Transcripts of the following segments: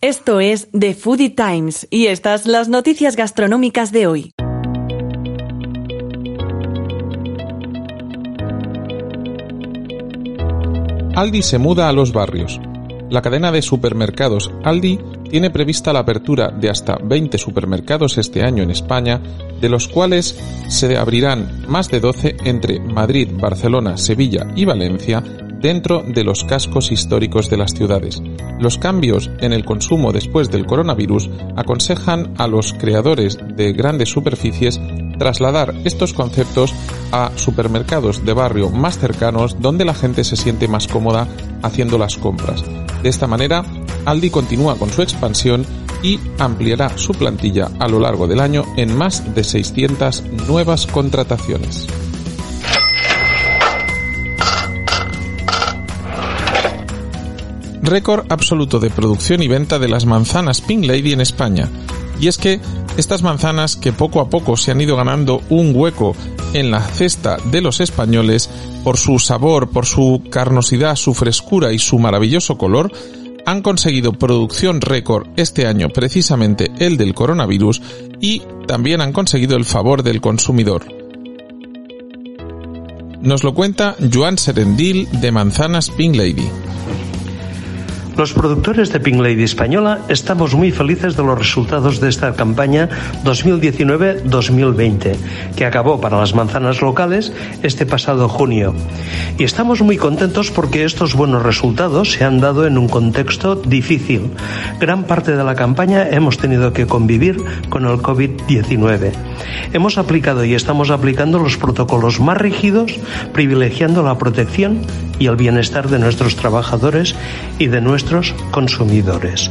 Esto es The Foodie Times y estas las noticias gastronómicas de hoy. Aldi se muda a los barrios. La cadena de supermercados Aldi tiene prevista la apertura de hasta 20 supermercados este año en España, de los cuales se abrirán más de 12 entre Madrid, Barcelona, Sevilla y Valencia dentro de los cascos históricos de las ciudades. Los cambios en el consumo después del coronavirus aconsejan a los creadores de grandes superficies trasladar estos conceptos a supermercados de barrio más cercanos donde la gente se siente más cómoda haciendo las compras. De esta manera, Aldi continúa con su expansión y ampliará su plantilla a lo largo del año en más de 600 nuevas contrataciones. Récord absoluto de producción y venta de las manzanas Pink Lady en España. Y es que estas manzanas que poco a poco se han ido ganando un hueco en la cesta de los españoles por su sabor, por su carnosidad, su frescura y su maravilloso color, han conseguido producción récord este año, precisamente el del coronavirus, y también han conseguido el favor del consumidor. Nos lo cuenta Joan Serendil de Manzanas Pink Lady. Los productores de Pink Lady Española estamos muy felices de los resultados de esta campaña 2019-2020, que acabó para las manzanas locales este pasado junio. Y estamos muy contentos porque estos buenos resultados se han dado en un contexto difícil. Gran parte de la campaña hemos tenido que convivir con el COVID-19. Hemos aplicado y estamos aplicando los protocolos más rígidos, privilegiando la protección y el bienestar de nuestros trabajadores y de nuestros consumidores.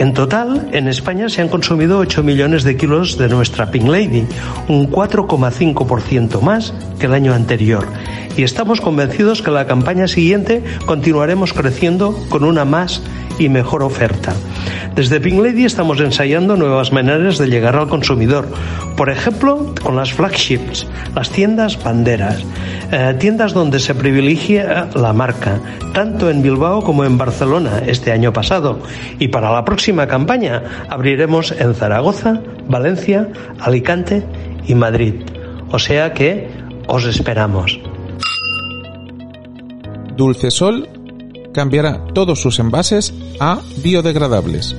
En total, en España se han consumido 8 millones de kilos de nuestra Pink Lady, un 4,5% más que el año anterior. Y estamos convencidos que la campaña siguiente continuaremos creciendo con una más y mejor oferta. Desde Pink Lady estamos ensayando nuevas maneras de llegar al consumidor. Por ejemplo, con las flagships, las tiendas banderas, eh, tiendas donde se privilegia la marca, tanto en Bilbao como en Barcelona este año pasado. Y para la próxima campaña abriremos en Zaragoza, Valencia, Alicante y Madrid. O sea que os esperamos. Dulcesol cambiará todos sus envases a biodegradables.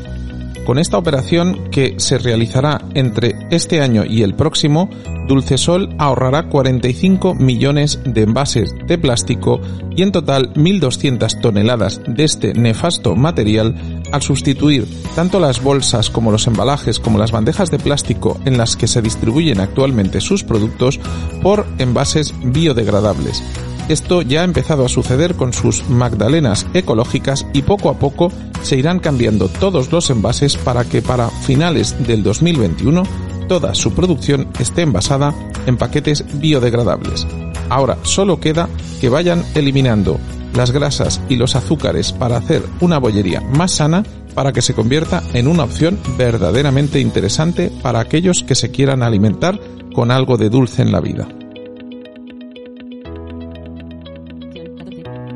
Con esta operación que se realizará entre este año y el próximo, Dulcesol ahorrará 45 millones de envases de plástico y en total 1.200 toneladas de este nefasto material al sustituir tanto las bolsas como los embalajes como las bandejas de plástico en las que se distribuyen actualmente sus productos por envases biodegradables. Esto ya ha empezado a suceder con sus magdalenas ecológicas y poco a poco se irán cambiando todos los envases para que para finales del 2021 toda su producción esté envasada en paquetes biodegradables. Ahora solo queda que vayan eliminando las grasas y los azúcares para hacer una bollería más sana para que se convierta en una opción verdaderamente interesante para aquellos que se quieran alimentar con algo de dulce en la vida.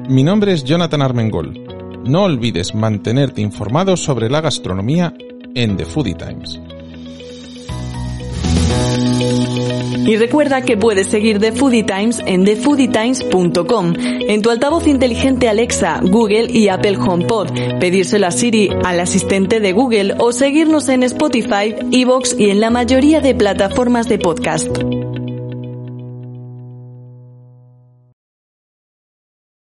Mi nombre es Jonathan Armengol. No olvides mantenerte informado sobre la gastronomía en The Foodie Times. Y recuerda que puedes seguir The Foodie Times en thefoodietimes.com, en tu altavoz inteligente Alexa, Google y Apple HomePod, pedírselo a Siri, al asistente de Google o seguirnos en Spotify, Evox y en la mayoría de plataformas de podcast.